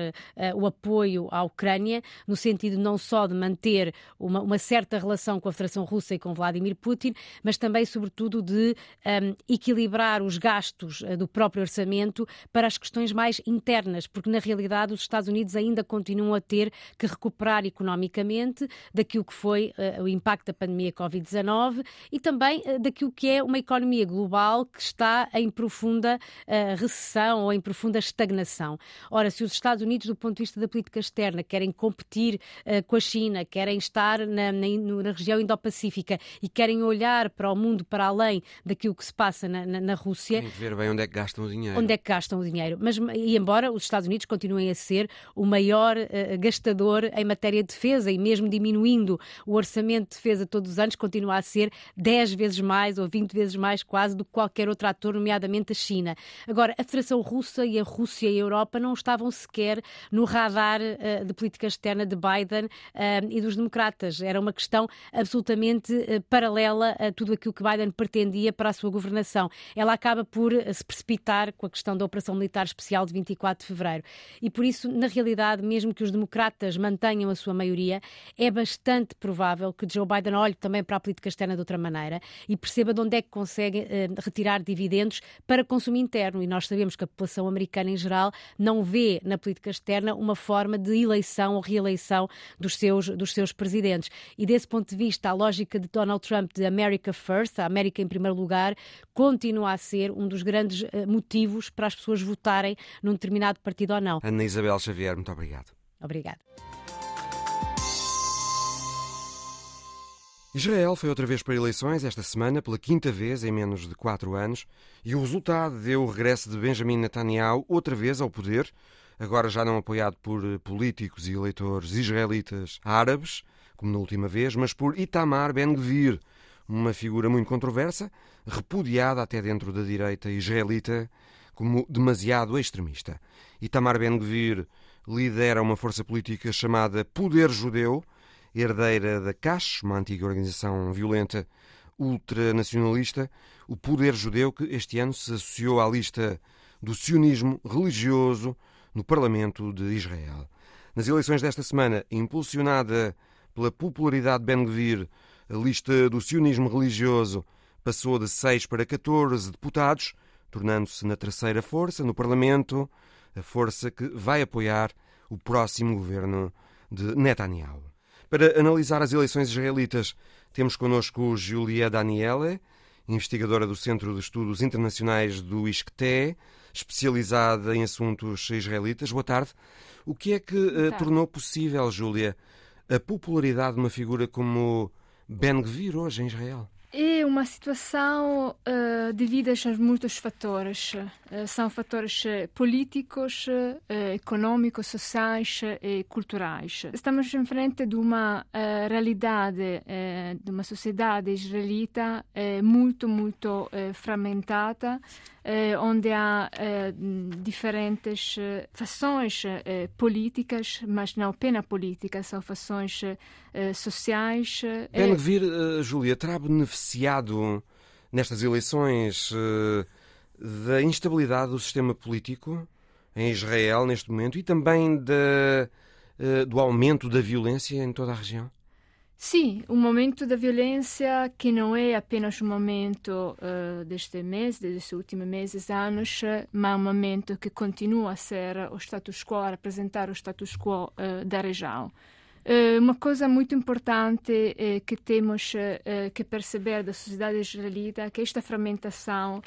o apoio à Ucrânia, no sentido não só de manter uma, uma, certa relação com a Federação Russa e com Vladimir Putin, mas também, sobretudo, de um, equilibrar os gastos do próprio orçamento para as questões mais internas, porque na realidade os Estados Unidos ainda continuam a ter que recuperar economicamente daquilo que foi uh, o impacto da pandemia Covid-19 e também uh, daquilo que é uma economia global que está em profunda uh, recessão ou em profunda estagnação. Ora, se os Estados Unidos, do ponto de vista da política externa, querem competir com a China, querem estar na, na, na região Indo-Pacífica e querem olhar para o mundo para além daquilo que se passa na, na, na Rússia. Tem que ver bem onde é que gastam o dinheiro. Onde é que gastam o dinheiro. Mas, e embora embora os Estados Unidos continuem a ser o maior uh, gastador em matéria de defesa e mesmo diminuindo o orçamento de defesa todos os anos, continua a ser 10 vezes mais ou 20 vezes mais quase do que qualquer outro ator, nomeadamente a China. Agora, a Federação Russa e a Rússia e a Europa não estavam sequer no radar uh, de política externa de Biden uh, e dos democratas. Era uma questão absolutamente paralela a tudo aquilo que Biden pretendia para a sua governação. Ela acaba por se precipitar com a questão da Operação Militar Especial de 24 24 de fevereiro. E por isso, na realidade, mesmo que os democratas mantenham a sua maioria, é bastante provável que Joe Biden olhe também para a política externa de outra maneira e perceba de onde é que consegue eh, retirar dividendos para consumo interno. E nós sabemos que a população americana em geral não vê na política externa uma forma de eleição ou reeleição dos seus, dos seus presidentes. E desse ponto de vista, a lógica de Donald Trump de America First, a América em primeiro lugar, continua a ser um dos grandes eh, motivos para as pessoas votarem num determinado partido ou não. Ana Isabel Xavier, muito obrigado. Obrigado. Israel foi outra vez para eleições esta semana, pela quinta vez em menos de quatro anos, e o resultado deu o regresso de Benjamin Netanyahu outra vez ao poder, agora já não apoiado por políticos e eleitores israelitas árabes, como na última vez, mas por Itamar Ben-Gvir, uma figura muito controversa, repudiada até dentro da direita israelita como demasiado extremista. Itamar Ben-Gvir lidera uma força política chamada Poder Judeu, herdeira da CASH, uma antiga organização violenta ultranacionalista, o Poder Judeu que este ano se associou à lista do sionismo religioso no Parlamento de Israel. Nas eleições desta semana, impulsionada pela popularidade de Ben-Gvir, a lista do sionismo religioso passou de 6 para 14 deputados, tornando-se na terceira força no Parlamento, a força que vai apoiar o próximo governo de Netanyahu. Para analisar as eleições israelitas, temos connosco Julia Daniele, investigadora do Centro de Estudos Internacionais do ISCTE, especializada em assuntos israelitas. Boa tarde. O que é que uh, tornou possível, Júlia, a popularidade de uma figura como Ben Gvir hoje em Israel? É uma situação uh, devido a muitos fatores. Uh, são fatores políticos, uh, econômicos, sociais e culturais. Estamos em frente de uma uh, realidade, de uma sociedade israelita muito, muito fragmentada, onde há diferentes fações políticas, mas não apenas políticas, são fações sociais. Ben Gvir, Júlia, terá beneficiado nestas eleições da instabilidade do sistema político em Israel neste momento e também uh, do aumento da violência em toda a região? Sim, um momento da violência que não é apenas um momento uh, deste mês, destes últimos meses, anos, mas um momento que continua a ser o status quo, a representar o status quo uh, da região. Uh, uma coisa muito importante que temos que perceber da sociedade israelita é que esta fragmentação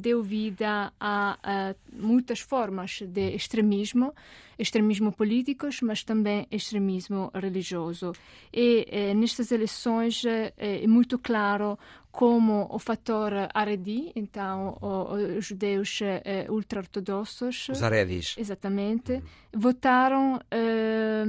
deu vida a, a, muitas formas de extremismo, extremismo políticos, mas também extremismo religioso. E eh, nestas eleições eh, é muito claro como o fator Aredi, então os judeus eh, ultra-ortodoxos. Os Aredis. Exatamente. Uhum. Votaram eh,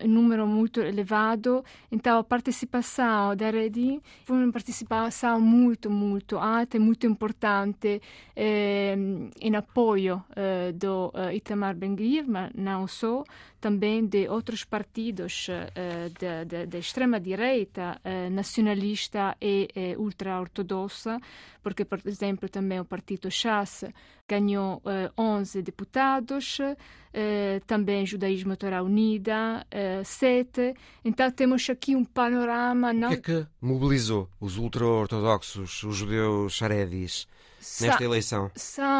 em número muito elevado, então a participação da Aredi foi uma participação muito, muito alta e muito importante eh, em apoio eh, do eh, Itamar Ben-Gvir, mas não só, também de outros partidos eh, da extrema-direita, eh, nacionalista e eh, ultra-ortodossa, porque, por exemplo, também o partido Chas ganhou 11 deputados, também Judaísmo Torá Unida, 7. Então temos aqui um panorama... Não... O que é que mobilizou os ultra-ortodoxos, os judeus xaredis? nesta eleição?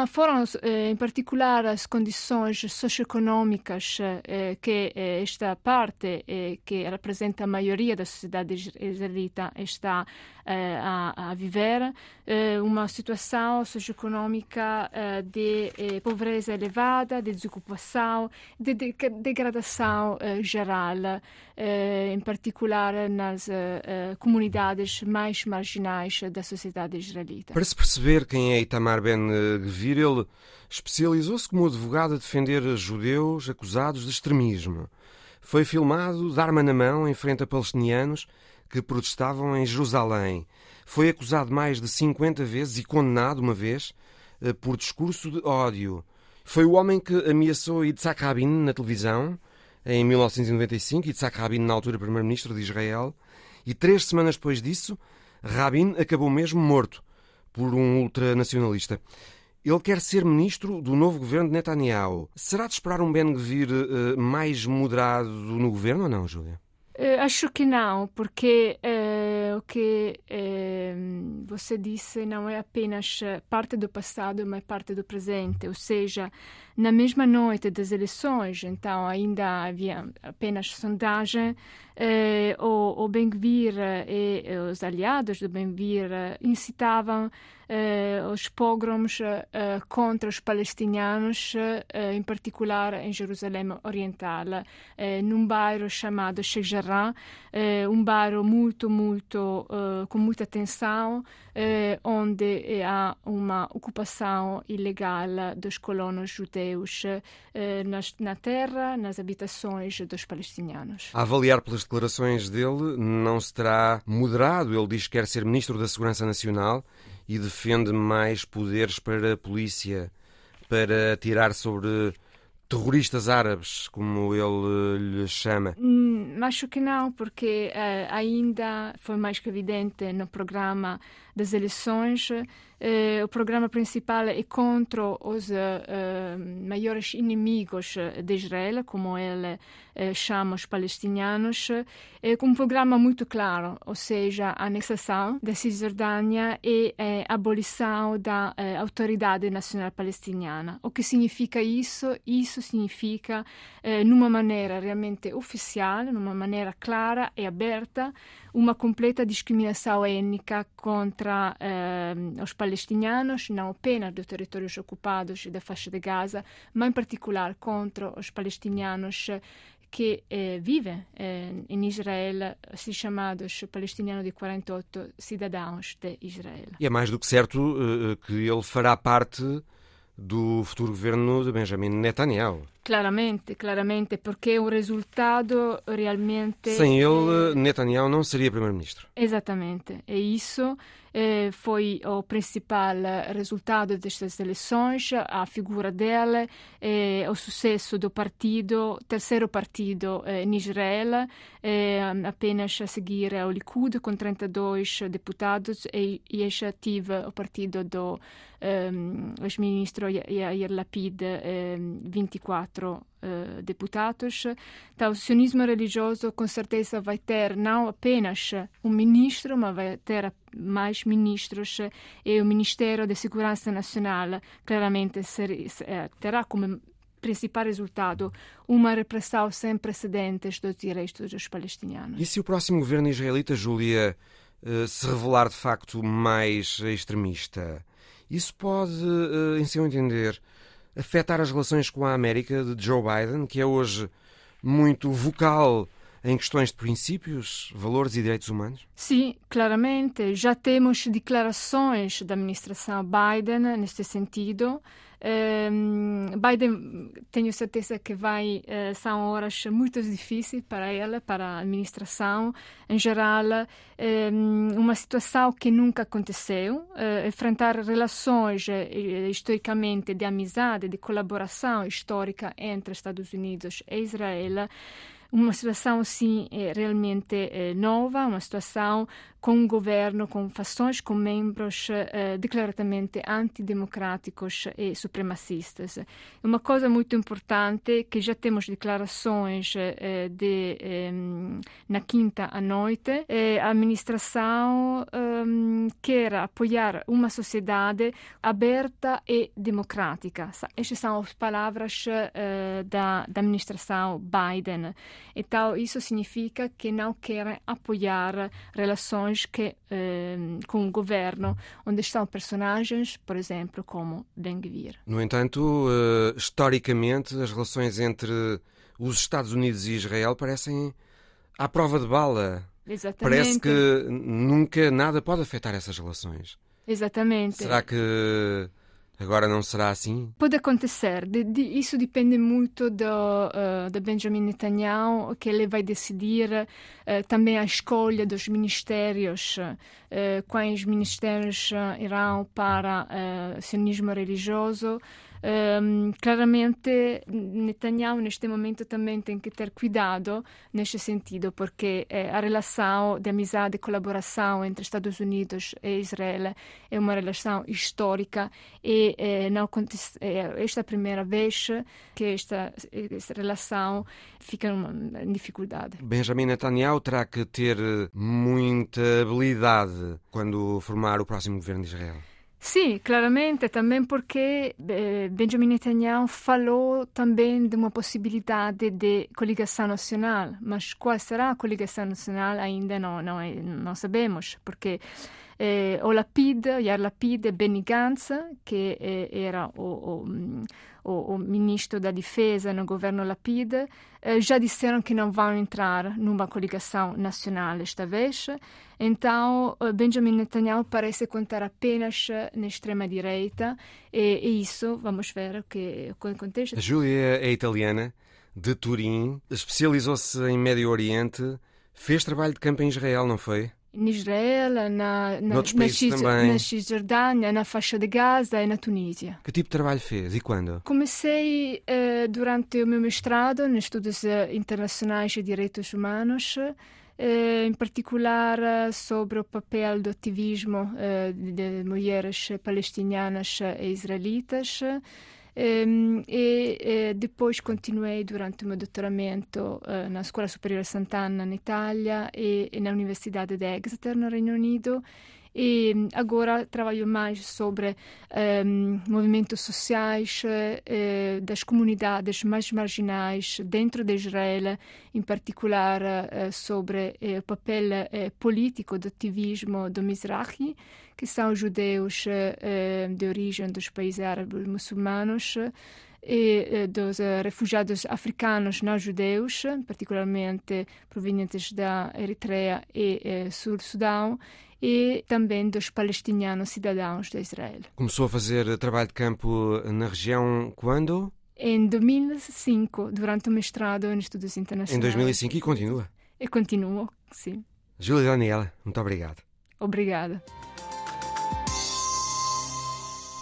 foram, eh, em particular, as condições socioeconómicas eh, que eh, esta parte, que representa a maioria da sociedade israelita, está a, a viver, uma situação socioeconómica de pobreza elevada, de desocupação, de degradação geral, em particular nas comunidades mais marginais da sociedade israelita. Para se perceber quem é Itamar Ben-Gvir, ele especializou-se como advogado a defender judeus acusados de extremismo. Foi filmado de arma na mão em frente a palestinianos que protestavam em Jerusalém. Foi acusado mais de 50 vezes e condenado uma vez eh, por discurso de ódio. Foi o homem que ameaçou Yitzhak Rabin na televisão em 1995, Yitzhak Rabin na altura primeiro-ministro de Israel, e três semanas depois disso, Rabin acabou mesmo morto por um ultranacionalista. Ele quer ser ministro do novo governo de Netanyahu. Será de esperar um Ben-Gvir uh, mais moderado no governo ou não, Júlia? Uh, acho que não, porque que uh, você disse não é apenas parte do passado, mas parte do presente. Ou seja, na mesma noite das eleições, então ainda havia apenas sondagem, o, o Ben-Gvir e os aliados do Ben-Gvir incitavam eh, os pogroms eh, contra os palestinianos, eh, em particular em Jerusalém Oriental, num bairro chamado Sheikh Jarrah, um bairro muito, muito, com muita tensão, onde há uma ocupação ilegal dos colonos judeus na terra, nas habitações dos palestinianos. A avaliar pelas declarações dele, não se terá moderado. Ele diz que quer ser ministro da Segurança Nacional e defende mais poderes para a polícia para tirar sobre terroristas árabes, como ele lhes chama? Hum, acho que não, porque uh, ainda foi mais que evidente no programa das eleições eh, o programa principal é contra os eh, maiores inimigos de Israel, como ele eh, chama os palestinianos, é um programa muito claro, ou seja, a anexação da Cisjordânia e a abolição da Autoridade Nacional Palestiniana. O que significa isso? Isso significa, numa maneira realmente oficial, numa maneira clara e aberta, uma completa discriminação étnica contra eh, os palestinianos, não apenas dos territórios ocupados da faixa de Gaza, mas em particular contra os palestinianos que eh, vivem eh, em Israel, assim chamados palestinianos de 48 cidadãos de Israel. E é mais do que certo eh, que ele fará parte do futuro governo de Benjamin Netanyahu. Claramente, claramente, porque o resultado realmente. Sem ele, eh, Netanyahu não seria primeiro-ministro. Exatamente, E isso. foi o principal resultado destas eleições, a figura dele, o sucesso do partido, terceiro partido eh, em Israel, um, apenas a seguir ao Likud, com 32 deputados, e Yesh o partido do ehm, ex-ministro Yair Lapid, ehm, 24. quatro uh, eh, deputados. Então, o sionismo religioso, com certeza, vai ter não apenas um ministro, mas vai ter mais ministros e o Ministério da Segurança Nacional claramente ser, eh, terá como principal resultado uma repressão sem precedentes dos direitos dos palestinianos. E se o próximo governo israelita, Júlia, eh, se revelar de facto mais extremista, isso pode, em seu entender, afetar as relações com a América de Joe Biden, que é hoje muito vocal em questões de princípios, valores e direitos humanos? Sim, claramente. Já temos declarações da administração Biden neste sentido. Biden, tenho certeza que vai, uh, são horas muito difíceis para ela, para a administração. Em geral, um, uma situação que nunca aconteceu, uh, enfrentar relações uh, historicamente de amizade, de colaboração histórica entre Estados Unidos e Israel uma situação assim realmente eh, nova, uma situação com um governo com fações, com membros eh, declaradamente antidemocráticos e supremacistas. Uma coisa muito importante que já temos declarações eh, de eh, na quinta à noite, eh, a administração ehm, quer apoiar uma sociedade aberta e democrática. Estas são as palavras eh, da, da administração Biden. Então, isso significa que não querem apoiar relações que, eh, com o governo, onde estão personagens, por exemplo, como Ben-Gvir. No entanto, uh, historicamente, as relações entre os Estados Unidos e Israel parecem à prova de bala. Exatamente. Parece que nunca nada pode afetar essas relações. Exatamente. Será que Agora não será assim? Pode acontecer. De, de, isso depende muito do, uh, de Benjamin Netanyahu, que ele vai decidir uh, também a escolha dos ministérios, uh, quais ministérios irão para o sionismo religioso. Um, claramente Netanyahu neste momento também tem que ter cuidado neste sentido, porque eh, a relação de amizade e colaboração entre Estados Unidos e Israel é uma relação histórica e eh, não é esta primeira vez que esta, esta relação fica em dificuldade. Benjamin Netanyahu terá que ter muita habilidade quando formar o próximo governo de Israel. Sim, claramente, também porque eh, Benjamin Netanyahu falou também de uma possibilidade de coligação nacional, mas qual será a coligação nacional ainda não, não, é, não sabemos, porque eh, o Lapid, Yair Lapid e Benny Gantz, que eh, era o, o o, o, ministro da Difesa no governo Lapid, eh, já disseram que não vão entrar numa coligação nacional esta vez. Então, eh, Benjamin Netanyahu parece contar apenas na extrema-direita e, e, isso, vamos ver o que acontece. A Júlia é italiana, de Turim, especializou-se em Médio Oriente, fez trabalho de campo em Israel, não foi? In Israele, na, na, na, Cis, na Cisjordânia, na faixa de Gaza e na Tunísia. Que tipo de trabalho fez e quando? Comecei eh, durante o meu mestrado nos estudos eh, internacionais de direitos humanos, eh, em particular sobre o papel do ativismo eh, de mulheres palestinianas e israelitas. E, e, depois continuei durante o meu doutoramento uh, na Scuola Superiore Sant'Anna in Italia e, na Universidade de Exeter no Reino Unido e agora trabalho mais sobre um, movimentos sociais uh, das comunidades mais marginais dentro de Israel, em particular uh, sobre uh, o papel político do ativismo do Mizrahi, que são judeus de origem dos países árabes muçulmanos e dos refugiados africanos não judeus, particularmente provenientes da Eritreia e Sul-Sudão, e também dos palestinianos cidadãos de Israel. Começou a fazer trabalho de campo na região quando? Em 2005, durante o mestrado em Estudos Internacionais. Em 2005 e continua? E continuo, sim. Júlia Daniela, muito obrigado. Obrigada.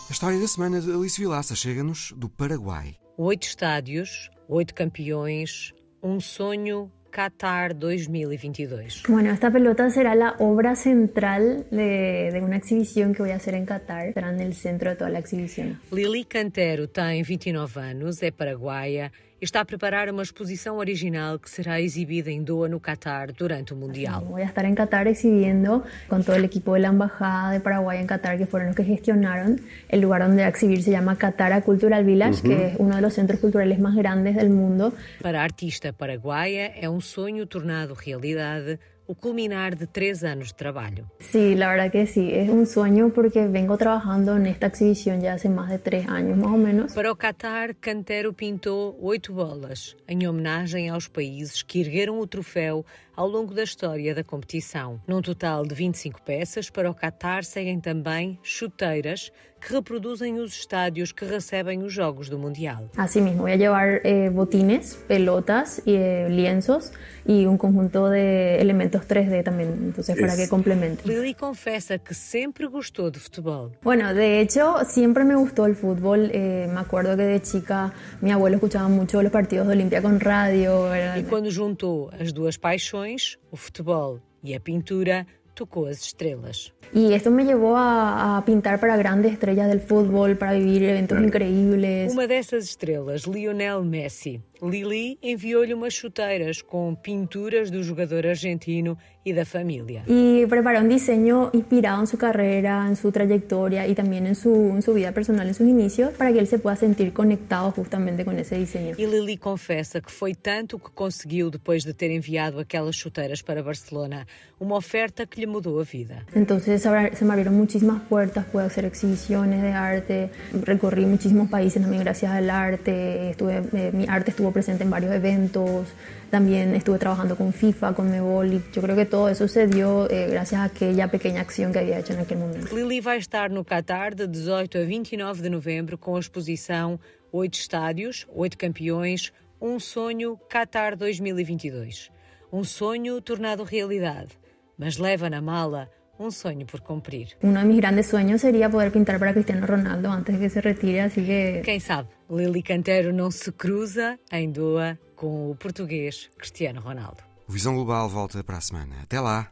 A história da semana de Alice Vilaça chega-nos do Paraguai. Oito estádios, oito campeões, um sonho Qatar 2022. Bueno, esta pelota será la obra central de, de, una exhibición que voy a hacer en Qatar. Será en el centro de toda la exhibición. Lili Cantero tem 29 anos, é paraguaia está a preparar uma exposição original que será exibida em Doha, no Qatar, durante o Mundial. Voy a estar en Qatar exhibiendo con todo el equipo de la Embajada de Paraguay en Qatar, que fueron los que gestionaron. El lugar donde va a exhibir se llama Qatar Cultural Village, que es uno de los centros culturales más grandes del mundo. Para a artista paraguaia, é um sonho tornado realidade o culminar de tres años de trabajo. Sí, la verdad que sí, es un sueño porque vengo trabajando en esta exhibición ya hace más de tres años más o menos. Para o Qatar, Cantero pintou oito bolas, em homenagem aos países que ergueram o troféu ao longo da história da competição. Num total de 25 peças, para o Qatar seguem também chuteiras que reproduzem os estádios que recebem os jogos do Mundial. Assim mesmo, vou levar eh, botines, pelotas e eh, lienzos e um conjunto de elementos 3D também, então para que complemente. Lili confessa que sempre gostou de futebol. Bueno, de hecho, siempre me gustó el fútbol. Eh, me acuerdo que de chica mi abuelo escuchaba mucho los partidos de Olimpia radio. ¿verdad? E quando juntou as duas paixões, o futebol e a pintura, tocou as estrelas. Y esto me llevó a, a, pintar para grandes estrellas del fútbol, para vivir eventos increíbles. Uma dessas estrelas, Lionel Messi. Lili enviou-lhe umas chuteiras com pinturas do jogador argentino e da família. Y preparó un diseño inspirado en su carrera, en su trayectoria y también en su, en su vida personal, en sus inicios, para que él se pueda sentir conectado justamente con ese diseño. E Lili confessa que foi tanto o que conseguiu depois de ter enviado aquelas chuteiras para Barcelona, uma oferta que lhe mudou a vida. Entonces se me abrieron muchísimas puertas, pude hacer exhibiciones de arte, recorrí muchísimos países también gracias al arte, estuve, eh, mi arte estuvo presente en varios eventos, también estuve trabajando con FIFA, con Mebol y yo creo que todo eso se dio eh, gracias a aquella pequeña acción que había hecho en aquel momento. Lili vai estar no Qatar de 18 a 29 de novembro com a exposição Oito Estádios, Oito Campeões, Um Sonho Qatar 2022. Um sonho tornado realidade, mas leva na mala un sueño por cumplir. Uno de mis grandes sueños sería poder pintar para Cristiano Ronaldo antes de que se retire, así que... Quem sabe, Lili Cantero não se cruza em Doha com o português Cristiano Ronaldo. O Visão Global volta para a semana. Até lá!